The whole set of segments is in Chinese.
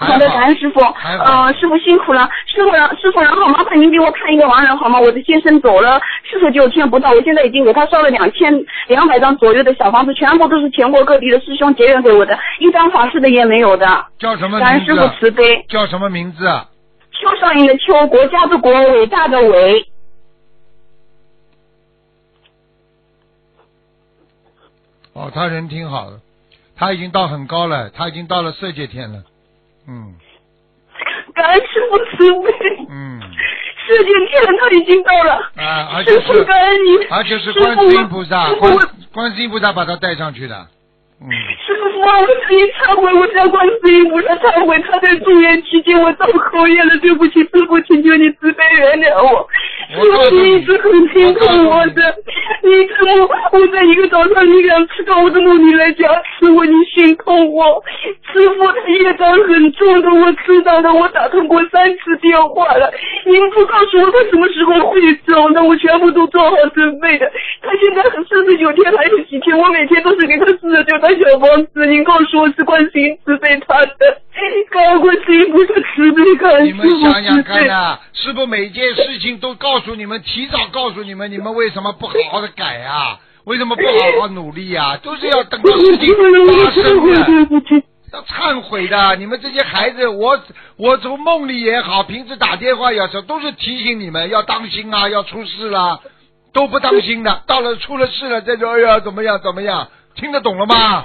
好的，感恩师傅。嗯呃，师傅辛苦了，师傅师傅然后麻烦您给我看一个亡人好吗？我的先生走了四十九天不到，我现在已经给他烧了两千两百张左右的小房子，全部都是全国各地的师兄结缘给我的，一张法师的也没有的。叫什么感恩师傅？慈悲。叫什么名字啊？邱少云的邱，国家的国，伟大的伟。哦，他人挺好的，他已经到很高了，他已经到了色界天了。嗯感恩师傅慈悲。嗯，世界天他已经到了。啊，而且是感恩你。而且是观世音菩萨，观观世音菩萨把他带上去的。嗯，师傅，我向你忏悔，我向观世音菩萨忏悔，他在住院期间我造口业了，对不起，师傅，请求你慈悲原谅我。我师傅，一直很心疼我的，你一直我我在一个早上你两次到我的梦里来讲，师傅，你心痛我。师傅，他业障很重的，我知道的，我打通过三次电话了，您不告诉我他什么时候会走，那我全部都做好准备的。他现在四十九天还有几天，我每天都是给他四十九套小房子，您告诉我是关心慈悲他的，高观世音菩萨慈悲感你们师傅想想慈悲。看呐、师傅每件事情都告诉你们，提早告诉你们，你们为什么不好好的改啊？为什么不好好努力啊、都是要等到事情发生的。要忏悔的，你们这些孩子，我我从梦里也好，平时打电话也好，都是提醒你们要当心啊，要出事啦，都不当心的，到了出了事了再说，哎呀怎么样怎么样，听得懂了吗？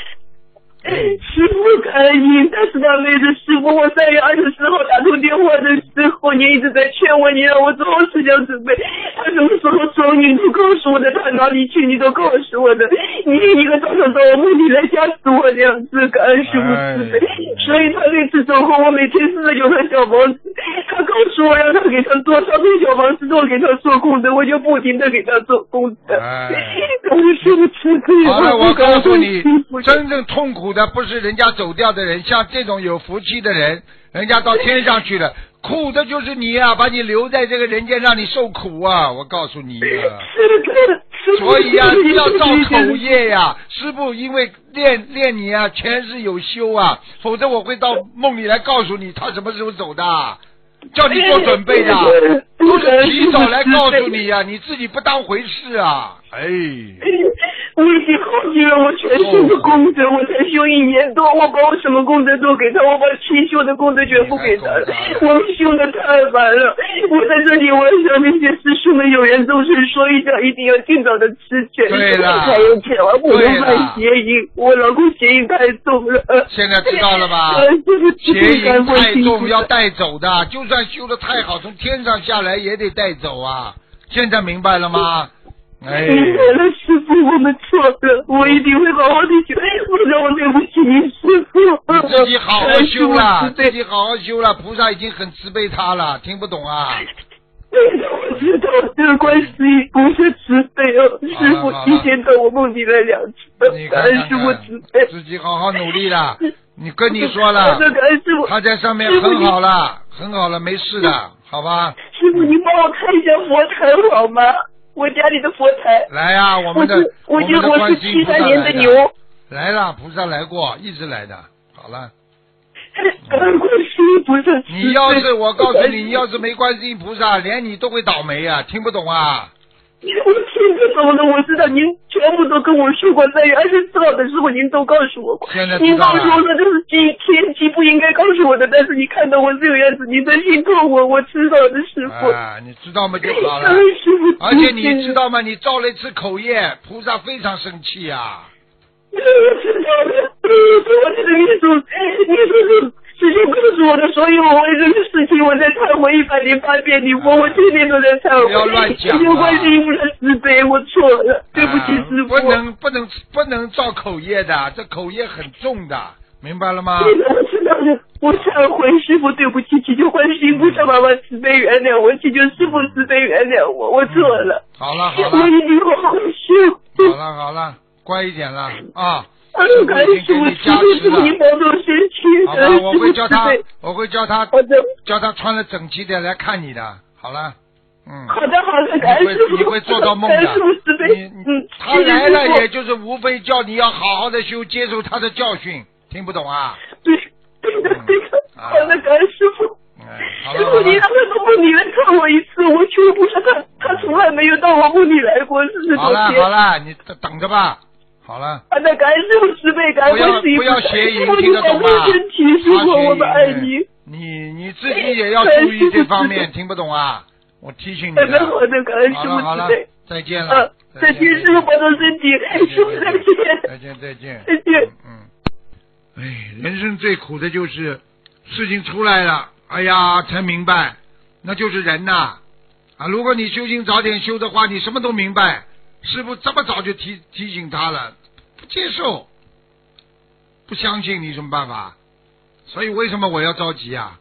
师傅感恩您，但是大妹子师傅，我三月二十四号打通电话的时候，您一直在劝我，你让我做好思想准备。他什么时候走，你都告诉我的，他哪里去，你都告诉我的。你一个早上到我梦里来吓死我两次，感恩师傅慈悲。所以他那次走后，我每天四十九他小房子，他告诉我让他给他做，他那小房子，都给他做功德，我就不停的给他做功德。哎感恩师傅慈悲。好了，我告诉你，真正痛苦的不是人家走掉的人，像这种有福气的人，人家到天上去了，苦的就是你啊，把你留在这个人间让你受苦啊！我告诉你啊。是的，所以呀、要造口业呀、师傅因为练练你啊，前世有修啊，否则我会到梦里来告诉你他什么时候走的，叫你做准备的，都是提早来告诉你呀、你自己不当回事啊，哎，我已经耗尽了我全身的功德，我才修一年多，我把我什么功德都给他，我把七修的功德全部给他了，我们修的太晚了。我在这里，我要向那些师兄们有缘众生说一下，一定要尽早的吃全对了还有千万不能犯邪淫，我老公邪淫太重了。现在知道了吧邪淫太重要带。带走的，就算修的太好，从天上下来也得带走啊。现在明白了吗？哎，明白了，师傅，我们错了，我一定会好好的修，不然我对不起您，师傅。你自己好好修了，自己好好修了，菩萨已经很慈悲他了，听不懂啊？对，我知道这个观世音菩萨慈悲哦，师傅好了提前到我梦里来两次，你感恩师傅慈悲，。自己好好努力了。你跟你说好了。他在上面很好了，很好了，没事的，好吧？师傅，您帮我看一下佛台好吗？我家里的佛台。来呀、我我们的我就我是七三年的来牛，来了，菩萨来过，一直来的。好了，感恩观世音菩萨。你要是我告诉你，你要是没观世音菩萨，连你都会倒霉啊！听不懂啊？我听得懂了，我知道您全部都跟我说过，在二十四号的时候您都告诉我过。现在您告诉我说这是天天机不应该告诉我的，但是你看到我这个样子，你在心痛我，我知道的师傅。啊，你知道吗就好了师傅，而且你知道吗？你造了一次口业，菩萨非常生气啊！我知道的，呃，我这个秘书，秘书是师兄告诉我的，所以我为这个事情我在忏悔一百零八遍你佛，我天天都在忏悔。不要乱讲啊师兄观世音菩萨慈悲，我错了，对不起啊师傅。不能不能不能造口业的，这口业很重的，明白了吗？我知道的，我忏悔，师傅对不起，祈求观世音菩萨妈妈慈悲原谅我，祈求师傅慈悲原谅我，我错了。好了好了我一定好好修。好了好了，乖一点了啊！哎呦，感恩师傅慈悲，师傅您保重身体，好吧，我会叫他。，我会叫他叫他穿的整齐点来看你的。好了，嗯。好的，好的，感你会恩师傅，你会做到梦感恩师傅的慈。悲你，嗯，他来了，谢谢师傅也就是无非叫你要好好的修，接受他的教训，听不懂啊？对对的对的，啊好的，的感恩师傅。师傅，了好了你让，他到梦里来看我一次，我求菩萨，他他从来没有到我梦里来过是不是好。了好了，你等等着吧。好了，啊，那感恩师傅慈悲，感恩不要不要邪淫听得懂吗师傅，我们爱你。你你自己也要注意这方面，听不懂啊？我提醒你了。好的，感恩师傅好了再见啊了。，再见，师傅保重身体，师傅再见，再见再见。再见。嗯，哎，人生最苦的就是事情出来了，哎呀，才明白，那就是人呐。啊，如果你修行早点修的话，你什么都明白。师傅这么早就提提醒他了，不接受，不相信，你什么办法？所以为什么我要着急啊？